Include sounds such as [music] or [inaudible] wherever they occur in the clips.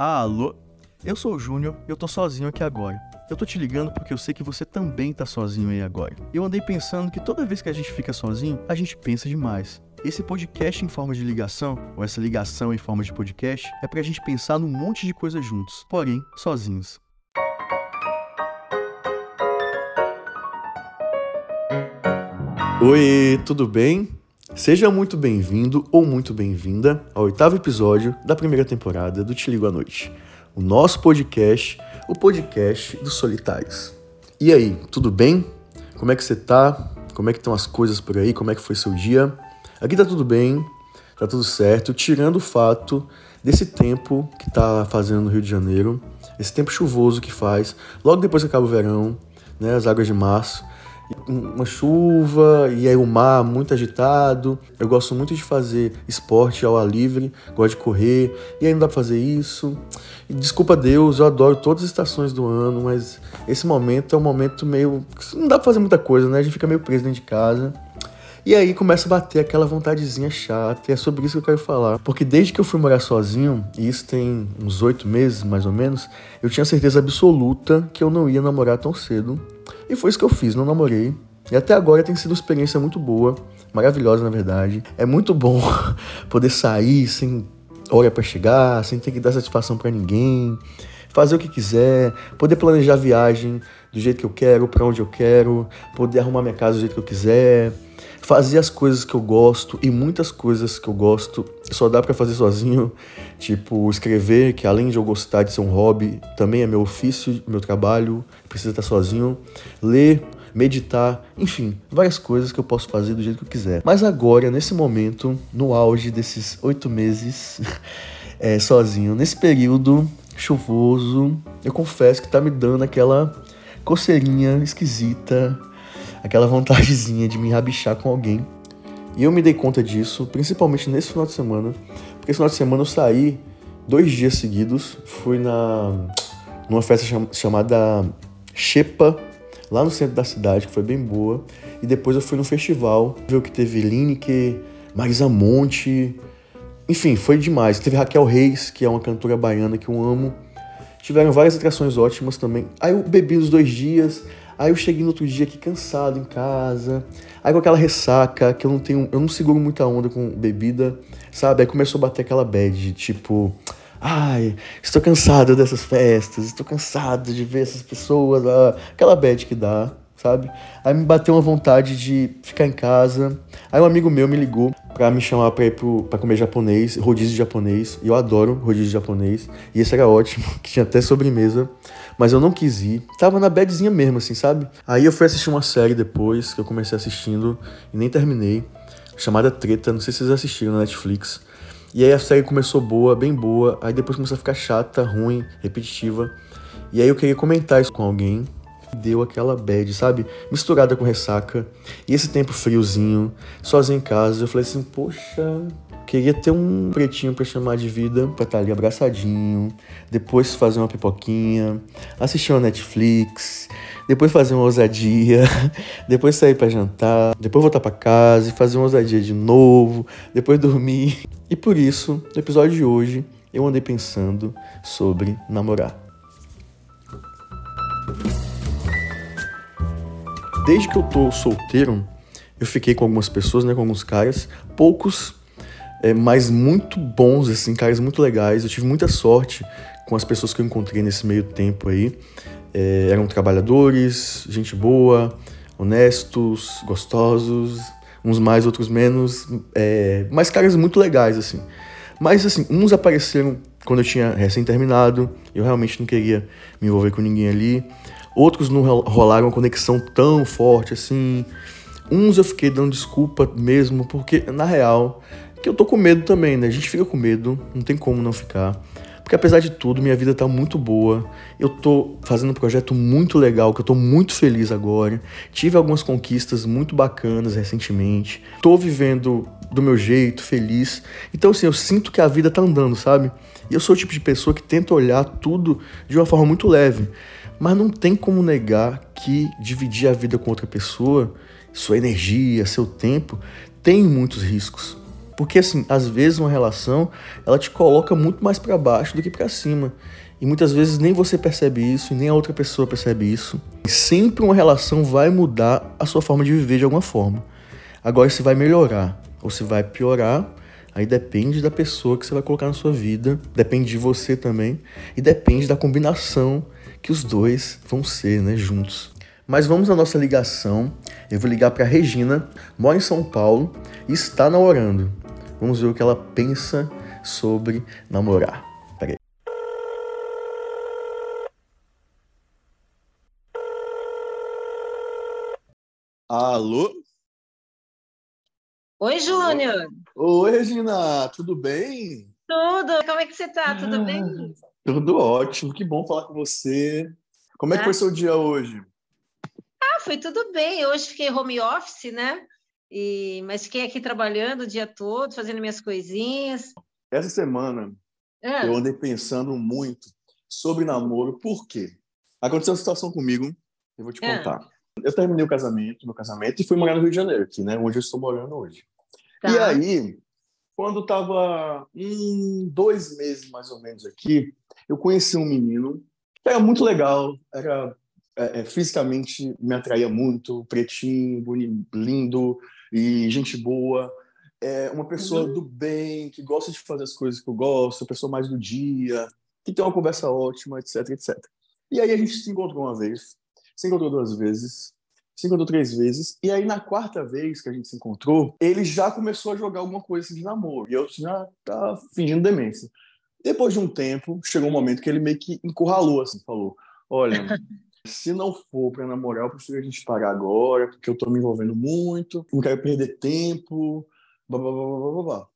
Alô? Eu sou o Júnior e eu tô sozinho aqui agora. Eu tô te ligando porque eu sei que você também tá sozinho aí agora. Eu andei pensando que toda vez que a gente fica sozinho, a gente pensa demais. Esse podcast em forma de ligação, ou essa ligação em forma de podcast, é pra gente pensar num monte de coisa juntos, porém, sozinhos. Oi, tudo bem? Seja muito bem-vindo ou muito bem-vinda ao oitavo episódio da primeira temporada do Te Ligo à Noite, o nosso podcast, o podcast dos solitários. E aí, tudo bem? Como é que você tá? Como é que estão as coisas por aí? Como é que foi seu dia? Aqui tá tudo bem, tá tudo certo, tirando o fato desse tempo que tá fazendo no Rio de Janeiro, esse tempo chuvoso que faz, logo depois que acaba o verão, né, as águas de março, uma chuva e aí o mar muito agitado. Eu gosto muito de fazer esporte ao ar livre, gosto de correr e aí não dá pra fazer isso. E, desculpa Deus, eu adoro todas as estações do ano, mas esse momento é um momento meio. Não dá pra fazer muita coisa, né? A gente fica meio preso dentro de casa. E aí começa a bater aquela vontadezinha chata, e é sobre isso que eu quero falar. Porque desde que eu fui morar sozinho, e isso tem uns oito meses mais ou menos, eu tinha certeza absoluta que eu não ia namorar tão cedo. E foi isso que eu fiz, não namorei. E até agora tem sido uma experiência muito boa, maravilhosa na verdade. É muito bom [laughs] poder sair sem hora para chegar, sem ter que dar satisfação para ninguém, fazer o que quiser, poder planejar a viagem do jeito que eu quero, para onde eu quero, poder arrumar minha casa do jeito que eu quiser fazer as coisas que eu gosto e muitas coisas que eu gosto só dá para fazer sozinho, tipo escrever, que além de eu gostar de ser um hobby, também é meu ofício, meu trabalho, precisa estar sozinho, ler, meditar, enfim, várias coisas que eu posso fazer do jeito que eu quiser. Mas agora, nesse momento, no auge desses oito meses [laughs] é, sozinho, nesse período chuvoso, eu confesso que tá me dando aquela coceirinha esquisita, aquela vontadezinha de me rabichar com alguém. E eu me dei conta disso, principalmente nesse final de semana, porque esse final de semana eu saí dois dias seguidos, fui na numa festa cham, chamada Shepa, lá no centro da cidade, que foi bem boa, e depois eu fui no festival, ver que teve Lineker, Marisa Monte, enfim, foi demais. Teve Raquel Reis, que é uma cantora baiana que eu amo. Tiveram várias atrações ótimas também. Aí eu bebi os dois dias, Aí eu cheguei no outro dia aqui cansado em casa, aí com aquela ressaca, que eu não tenho, eu não seguro muita onda com bebida, sabe? Aí começou a bater aquela bad, tipo, ai, estou cansado dessas festas, estou cansado de ver essas pessoas, ah, aquela bad que dá, sabe? Aí me bateu uma vontade de ficar em casa. Aí um amigo meu me ligou pra me chamar pra ir pro, pra comer japonês, rodízio japonês. E eu adoro rodízio japonês. E esse era ótimo, [laughs] que tinha até sobremesa mas eu não quis ir. Tava na badzinha mesmo, assim, sabe? Aí eu fui assistir uma série depois, que eu comecei assistindo e nem terminei, chamada Treta, não sei se vocês assistiram na Netflix. E aí a série começou boa, bem boa, aí depois começou a ficar chata, ruim, repetitiva. E aí eu queria comentar isso com alguém. Deu aquela bad, sabe? Misturada com ressaca. E esse tempo friozinho, sozinho em casa, eu falei assim, poxa, Queria ter um pretinho para chamar de vida, pra estar tá ali abraçadinho, depois fazer uma pipoquinha, assistir uma Netflix, depois fazer uma ousadia, [laughs] depois sair para jantar, depois voltar para casa e fazer uma ousadia de novo, depois dormir. E por isso, no episódio de hoje, eu andei pensando sobre namorar. Desde que eu tô solteiro, eu fiquei com algumas pessoas, né, com alguns caras, poucos é, mas muito bons, assim, caras muito legais. Eu tive muita sorte com as pessoas que eu encontrei nesse meio tempo aí. É, eram trabalhadores, gente boa, honestos, gostosos, uns mais, outros menos, é, mas caras muito legais, assim. Mas, assim, uns apareceram quando eu tinha recém-terminado, eu realmente não queria me envolver com ninguém ali. Outros não rolaram uma conexão tão forte assim. Uns eu fiquei dando desculpa mesmo, porque na real que eu tô com medo também, né? A gente fica com medo, não tem como não ficar. Porque apesar de tudo, minha vida tá muito boa. Eu tô fazendo um projeto muito legal, que eu tô muito feliz agora. Tive algumas conquistas muito bacanas recentemente. Tô vivendo do meu jeito, feliz. Então, assim, eu sinto que a vida tá andando, sabe? E eu sou o tipo de pessoa que tenta olhar tudo de uma forma muito leve. Mas não tem como negar que dividir a vida com outra pessoa, sua energia, seu tempo, tem muitos riscos. Porque assim, às vezes uma relação, ela te coloca muito mais para baixo do que para cima. E muitas vezes nem você percebe isso, e nem a outra pessoa percebe isso. E sempre uma relação vai mudar a sua forma de viver de alguma forma. Agora, se vai melhorar ou se vai piorar, aí depende da pessoa que você vai colocar na sua vida, depende de você também, e depende da combinação que os dois vão ser, né, juntos. Mas vamos à nossa ligação. Eu vou ligar para Regina, mora em São Paulo e está namorando. Vamos ver o que ela pensa sobre namorar. Peraí. Alô? Oi, Júnior. Oi, Regina, tudo bem? Tudo. Como é que você tá? Tudo bem? Ah, tudo ótimo. Que bom falar com você. Como é que foi seu dia hoje? Ah, foi tudo bem. Hoje fiquei home office, né? E, mas fiquei aqui trabalhando o dia todo, fazendo minhas coisinhas. Essa semana Ah, eu andei pensando muito sobre namoro, por quê? Aconteceu uma situação comigo, eu vou te Ah. contar. Eu terminei o casamento, meu casamento, e fui morar no Rio de Janeiro, aqui, né? Onde eu estou morando hoje. tá. E aí, quando tava em dois meses mais ou menos aqui, eu conheci um menino que era muito legal, era é, é, fisicamente me atraía muito, pretinho, boni- lindo e gente boa. É uma pessoa Uhum. do bem, que gosta de fazer as coisas que eu gosto, pessoa mais do dia, que tem uma conversa ótima, etc, etc. E aí a gente se encontrou uma vez, se encontrou duas vezes, se encontrou três vezes, e aí na quarta vez que a gente se encontrou, ele já começou a jogar alguma coisa assim de namoro, e eu já tá fingindo demência. Depois de um tempo, chegou um momento que ele meio que encurralou, assim, falou, olha, [laughs] se não for pra namorar, eu prefiro a gente parar agora, porque eu tô me envolvendo muito, não quero perder tempo, blá, blá, blá, blá, blá, blá, blá.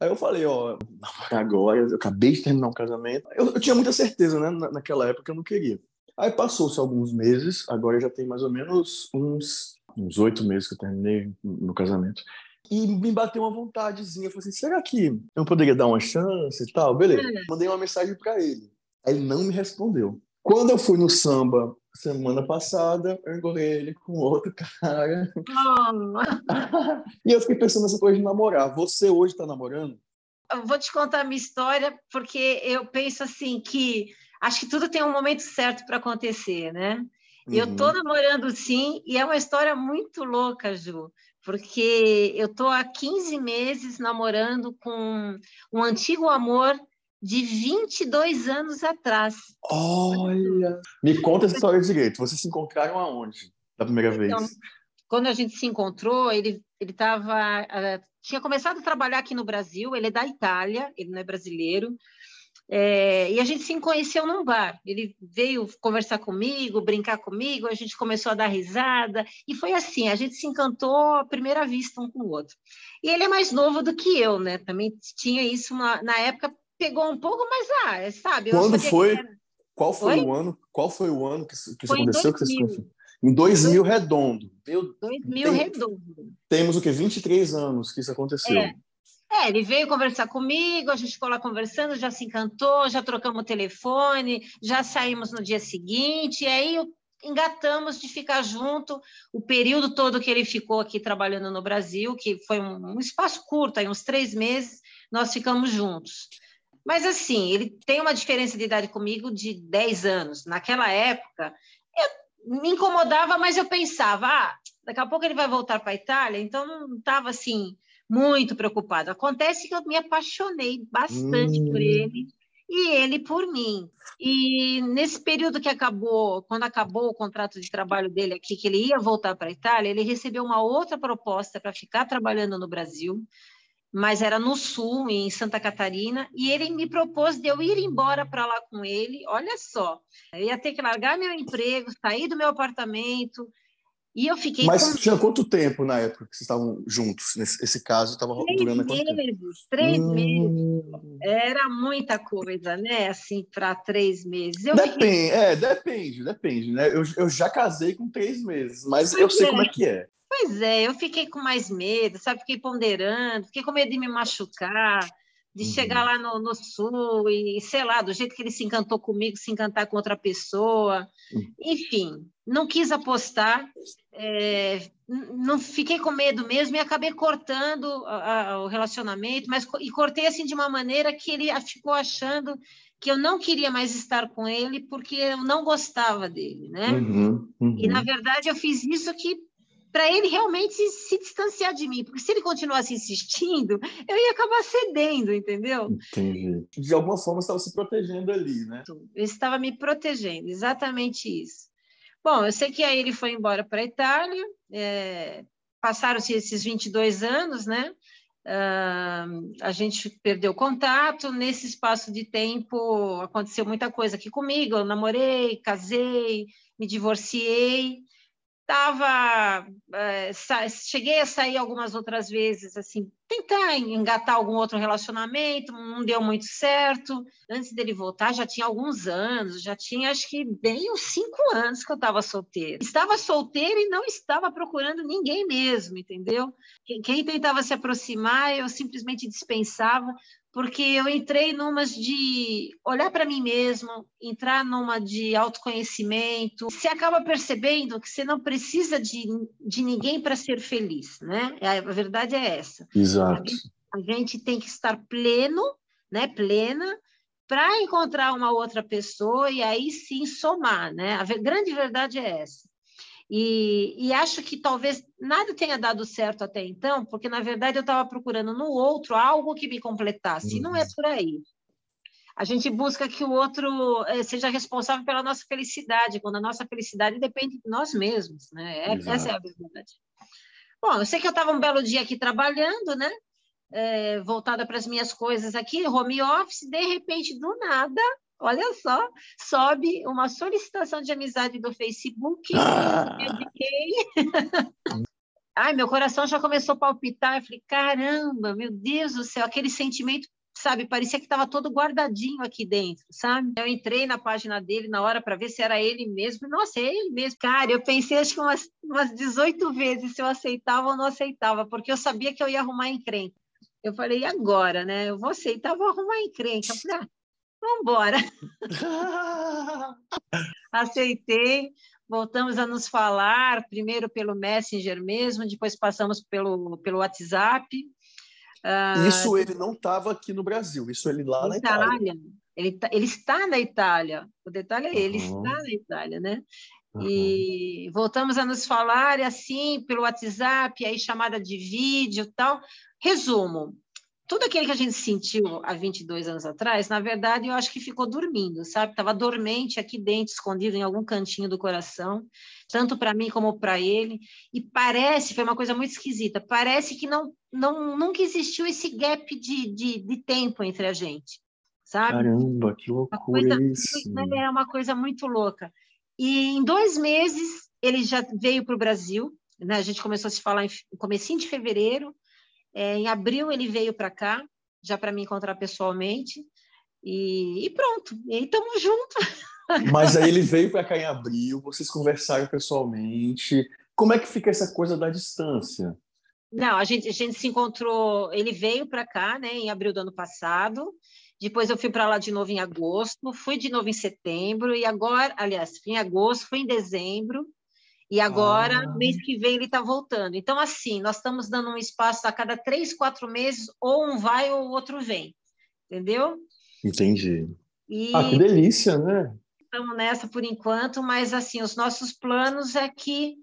Aí eu falei, ó, namorar agora, eu acabei de terminar um casamento. Eu, eu tinha muita certeza, né, na- naquela época eu não queria. Aí passou-se alguns meses, agora já tem mais ou menos uns uns oito meses que eu terminei no casamento. E me bateu uma vontadezinha. Eu falei assim, será que eu poderia dar uma chance e tal? Beleza. Mandei uma mensagem pra ele. Aí ele não me respondeu. Quando eu fui no samba semana passada, eu encontrei ele com outro cara. Oh, [laughs] e eu fiquei pensando nessa coisa de namorar. Você hoje tá namorando? eu vou te contar a minha história, porque eu penso assim que acho que tudo tem um momento certo para acontecer, né? E Eu Uhum. tô namorando sim, e é uma história muito louca, Ju, porque eu tô há 15 meses namorando com um antigo amor de 22 anos atrás. Olha! Me conta essa história direito. Vocês se encontraram aonde? Da primeira vez? Então, Quando a gente se encontrou, ele ele estava tinha começado a trabalhar aqui no Brasil. Ele é da Itália, ele não é brasileiro. É, e a gente se conheceu num bar. Ele veio conversar comigo, brincar comigo, a gente começou a dar risada, e foi assim: a gente se encantou à primeira vista um com o outro. E ele é mais novo do que eu, né? Também tinha isso na, na época, pegou um pouco, mas ah, sabe? eu Quando que foi? era- Qual foi Oi? o ano? Qual foi o ano que isso, que isso aconteceu? Que vocês 2000. conheceram? Em 2000 redondo. Meu, 2000 Tem- redondo. temos o quê? 23 anos que isso aconteceu. É. É, ele veio conversar comigo, a gente ficou lá conversando, já se encantou, já trocamos o telefone, já saímos no dia seguinte, e aí engatamos de ficar junto o período todo que ele ficou aqui trabalhando no Brasil, que foi um, um espaço curto, aí uns três meses, nós ficamos juntos. Mas assim, ele tem uma diferença de idade comigo de 10 anos. Naquela época, eu me incomodava, mas eu pensava, ah, daqui a pouco ele vai voltar para a Itália, então não estava assim muito preocupado. Acontece que eu me apaixonei bastante Hum. por ele e ele por mim. E nesse período que acabou, quando acabou o contrato de trabalho dele aqui, que ele ia voltar para a Itália, ele recebeu uma outra proposta para ficar trabalhando no Brasil, mas era no sul, em Santa Catarina, e ele me propôs de eu ir embora para lá com ele. Olha só, eu ia ter que largar meu emprego, sair do meu apartamento, e eu fiquei Mas com tinha quanto tempo na época que vocês estavam juntos? Nesse esse caso estava durando há quanto tempo? meses, três meses. Hum, Era muita coisa, né? Assim, para três meses. Eu fiquei Depende, é, depende, depende, né? Eu, eu já casei com três meses, mas eu Pois sei é. como é que é. Pois é, eu fiquei com mais medo, sabe? Fiquei ponderando, fiquei com medo de me machucar, de uhum. chegar lá no, no, sul e, sei lá, do jeito que ele se encantou comigo, se encantar com outra pessoa. Uhum. Enfim, não quis apostar, é, não fiquei com medo mesmo e acabei cortando a, a, o relacionamento, mas e cortei assim de uma maneira que ele ficou achando que eu não queria mais estar com ele porque eu não gostava dele, né? Uhum, uhum. E na verdade eu fiz isso que para ele realmente se, se, distanciar de mim, porque se ele continuasse insistindo, eu ia acabar cedendo, entendeu? Entendi. De alguma forma, estava se protegendo ali, né? Eu estava me protegendo, exatamente isso. Bom, eu sei que aí ele foi embora para a Itália, é, passaram-se esses 22 anos, né? Uh, a gente perdeu contato. Nesse espaço de tempo, aconteceu muita coisa aqui comigo. Eu namorei, casei, me divorciei tava é, cheguei a sair algumas outras vezes assim tentar engatar algum outro relacionamento não deu muito certo antes dele voltar já tinha alguns anos já tinha acho que bem uns cinco anos que eu estava solteira estava solteira e não estava procurando ninguém mesmo entendeu quem, tentava se aproximar eu simplesmente dispensava porque eu entrei numas de olhar para mim mesmo, entrar numa de autoconhecimento. Você acaba percebendo que você não precisa de, de ninguém para ser feliz, né? A verdade é essa. Exato. A gente tem que estar pleno, né? Plena, para encontrar uma outra pessoa e aí sim somar, né? A grande verdade é essa. E, e, acho que talvez nada tenha dado certo até então, porque na verdade eu estava procurando no outro algo que me completasse, uhum. e não é uhum. por aí. A gente busca que o outro eh, seja responsável pela nossa felicidade, quando a nossa felicidade depende de nós mesmos, né? É, essa é a verdade. Bom, eu sei que eu estava um belo dia aqui trabalhando, né? É, voltada para as minhas coisas aqui, home office, de repente, do nada, Olha só, sobe uma solicitação de amizade do Facebook. [laughs] Ah. [laughs] Ai, meu coração já começou a palpitar. Eu falei, caramba, meu Deus do céu, aquele sentimento, sabe, parecia que estava todo guardadinho aqui dentro, sabe? Eu entrei na página dele na hora para ver se era ele mesmo. Nossa, é ele mesmo. Cara, eu pensei acho que umas, umas 18 vezes se eu aceitava ou não aceitava, porque eu sabia que eu ia arrumar encrenca. Eu falei, e agora, né? Eu vou aceitar, vou arrumar encrenca. Eu falei, ah, Vamos embora. [laughs] Aceitei. Voltamos a nos falar, primeiro pelo Messenger mesmo, depois passamos pelo, pelo WhatsApp. Uh, isso ele não estava aqui no Brasil, isso ele lá na Itália. Itália. Ele, tá, ele está na Itália. O detalhe é ele uhum. está na Itália, né? Uhum. E voltamos a nos falar, assim, pelo WhatsApp, aí chamada de vídeo tal. Resumo, tudo aquilo que a gente sentiu há 22 anos atrás, na verdade, eu acho que ficou dormindo, sabe? Estava dormente aqui dentro, escondido em algum cantinho do coração, tanto para mim como para ele. E parece, foi uma coisa muito esquisita, parece que não, não nunca existiu esse gap de, de, de tempo entre a gente, sabe? Caramba, que loucura coisa, isso! É uma coisa muito louca. E em dois meses ele já veio para o Brasil, né? A gente começou a se falar em comecinho de fevereiro, é, em abril ele veio para cá, já para me encontrar pessoalmente, e, e pronto, e aí estamos juntos. [laughs] Mas aí ele veio para cá em abril, vocês conversaram pessoalmente. Como é que fica essa coisa da distância? Não, a gente, a gente se encontrou, ele veio para cá, né, em abril do ano passado. Depois eu fui para lá de novo em agosto, fui de novo em setembro e agora, aliás, fui em agosto, fui em dezembro e agora, ah. mês que vem, ele está voltando. Então, assim, nós estamos dando um espaço a cada três, quatro meses, ou um vai ou o outro vem. Entendeu? Entendi. E... Ah, que delícia, né? Estamos nessa por enquanto, mas assim, os nossos planos é que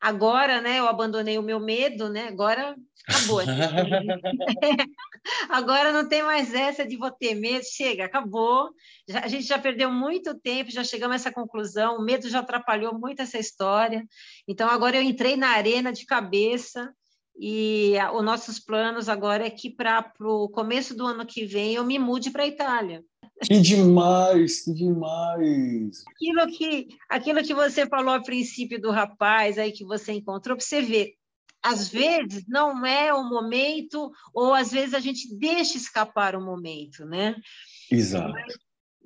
agora, né, eu abandonei o meu medo, né? Agora acabou. [laughs] Agora não tem mais essa de vou ter medo, chega, acabou. Já, a gente já perdeu muito tempo, já chegamos a essa conclusão, o medo já atrapalhou muito essa história. Então agora eu entrei na arena de cabeça e os nossos planos agora é que para o começo do ano que vem eu me mude para a Itália. Que demais, que demais! Aquilo que, aquilo que você falou a princípio do rapaz aí que você encontrou, para você ver, às vezes não é o momento, ou às vezes a gente deixa escapar o momento, né? Exato. Mas,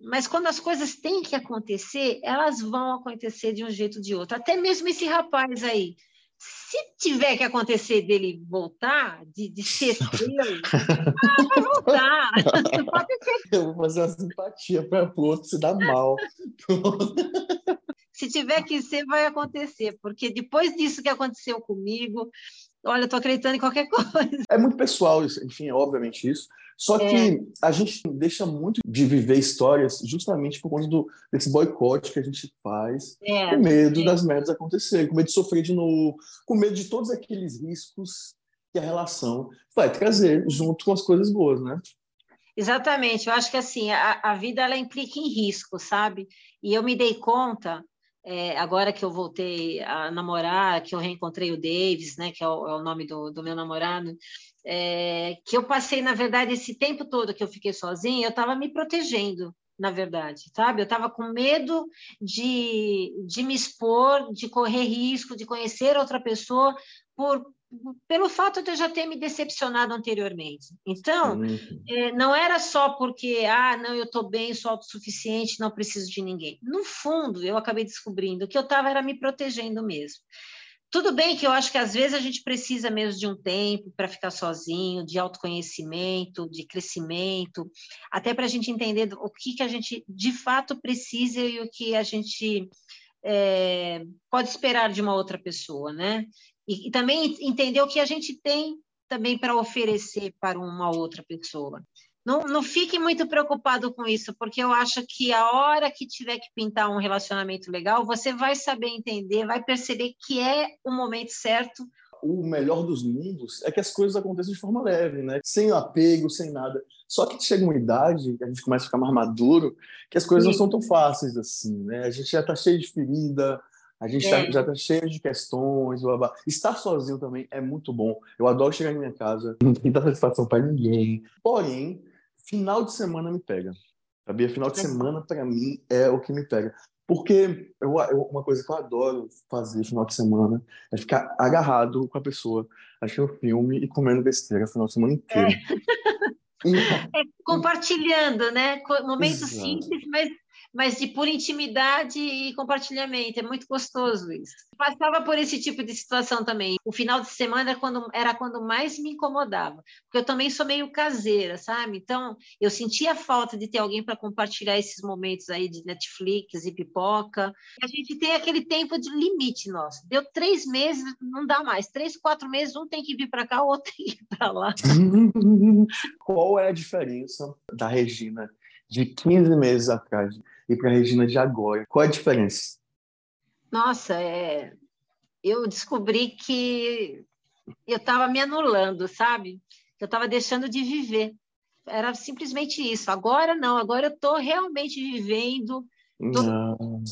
mas, quando as coisas têm que acontecer, elas vão acontecer de um jeito ou de outro. Até mesmo esse rapaz aí, Se tiver que acontecer dele voltar, de, de ser seu, [laughs] ah, vai voltar. [laughs] Eu vou fazer uma simpatia para o outro se dar mal. se tiver que ser, vai acontecer, porque depois disso que aconteceu comigo, olha, eu estou acreditando em qualquer [laughs] coisa. É muito pessoal, enfim, é obviamente isso. Só que é. a gente deixa muito de viver histórias justamente por conta do, desse boicote que a gente faz, é. com medo é. das merdas acontecerem, com medo de sofrer de novo, com medo de todos aqueles riscos que a relação vai trazer junto com as coisas boas, né? Exatamente. Eu acho que assim a, a vida ela implica em risco, sabe? E eu me dei conta é, agora que eu voltei a namorar, que eu reencontrei o Davis, né? Que é o, é o nome do, do meu namorado é, que eu passei, na verdade, esse tempo todo que eu fiquei sozinha, eu estava me protegendo, na verdade, sabe? Eu estava com medo de, de me expor, de correr risco, de conhecer outra pessoa, por, pelo fato de eu já ter me decepcionado anteriormente. Então, uhum. é, não era só porque, ah, não, eu estou bem, sou autossuficiente, não preciso de ninguém. No fundo, eu acabei descobrindo que eu estava era me protegendo mesmo. Tudo bem que eu acho que às vezes a gente precisa mesmo de um tempo para ficar sozinho, de autoconhecimento, de crescimento, até para a gente entender o que, que a gente de fato precisa e o que a gente é, pode esperar de uma outra pessoa, né? E, e também entender o que a gente tem também para oferecer para uma outra pessoa. Não, não fique muito preocupado com isso, porque eu acho que a hora que tiver que pintar um relacionamento legal, você vai saber entender, vai perceber que é o momento certo. O melhor dos mundos é que as coisas aconteçam de forma leve, né? Sem apego, sem nada. Só que chega uma idade, a gente começa a ficar mais maduro, que as coisas Sim. não são tão fáceis assim, né? A gente já está cheio de ferida, a gente tá, é. já está cheio de questões, blá, blá. Estar sozinho também é muito bom. Eu adoro chegar em minha casa, [laughs] não tem dar satisfação para ninguém. Porém, final de semana me pega. Sabia? Final de semana, para mim, é o que me pega. Porque eu, eu, uma coisa que eu adoro fazer final de semana é ficar agarrado com a pessoa, assistindo filme e comendo besteira final de semana inteiro. É. E... [laughs] É, compartilhando, né? Momentos Exato. simples, mas mas de pura intimidade e compartilhamento. É muito gostoso isso. Passava por esse tipo de situação também. O final de semana era quando, era quando mais me incomodava, porque eu também sou meio caseira, sabe? Então, eu sentia falta de ter alguém para compartilhar esses momentos aí de Netflix e pipoca. A gente tem aquele tempo de limite nosso. Deu três meses, não dá mais. Três, quatro meses, um tem que vir para cá, o outro [laughs] tem que ir para lá. [laughs] Qual é a diferença da Regina de 15 meses atrás e para a Regina de agora? Qual a diferença? Nossa, é... eu descobri que eu estava me anulando, sabe? Eu estava deixando de viver. Era simplesmente isso. Agora não, agora eu estou realmente vivendo Tô,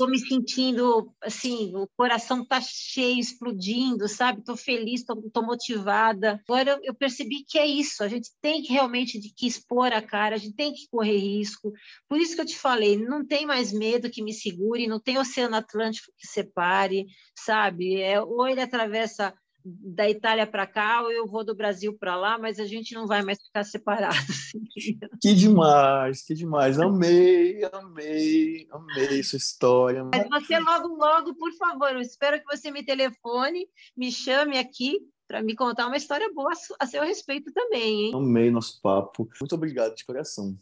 me sentindo assim, o coração tá cheio, explodindo, sabe? Tô feliz, tô motivada. Agora eu, eu, percebi que é isso. A gente tem que realmente de que expor a cara, a gente tem que correr risco. Por isso que eu te falei, não tem mais medo que me segure, não tem oceano Atlântico que separe, sabe? É, ou ele atravessa da Itália para cá ou eu vou do Brasil para lá, mas a gente não vai mais ficar separados. [laughs] Que demais, que demais. Amei, amei, amei sua história. Mas você logo, logo, por favor, eu espero que você me telefone, me chame aqui para me contar uma história boa a seu respeito também, hein? Amei nosso papo. Muito obrigado de coração.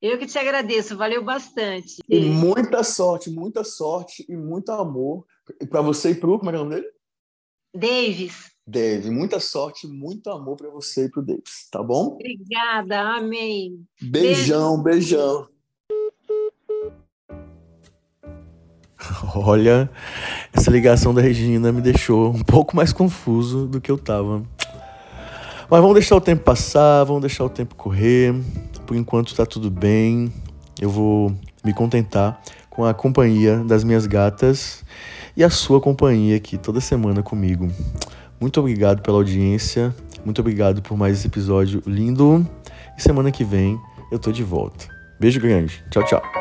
Eu que te agradeço, valeu bastante. E muita sorte, muita sorte e muito amor para você e para o, como é, é o nome dele? Davis. Dave, muita sorte, muito amor para você e para o Davis, tá bom? Obrigada, amém. Beijão, Beijo. beijão. [laughs] Olha, essa ligação da Regina me deixou um pouco mais confuso do que eu tava. Mas vamos deixar o tempo passar, vamos deixar o tempo correr. Por enquanto tá tudo bem. Eu vou me contentar com a companhia das minhas gatas e a sua companhia aqui toda semana comigo. Muito obrigado pela audiência, muito obrigado por mais esse episódio lindo. E semana que vem eu tô de volta. Beijo grande. Tchau, tchau.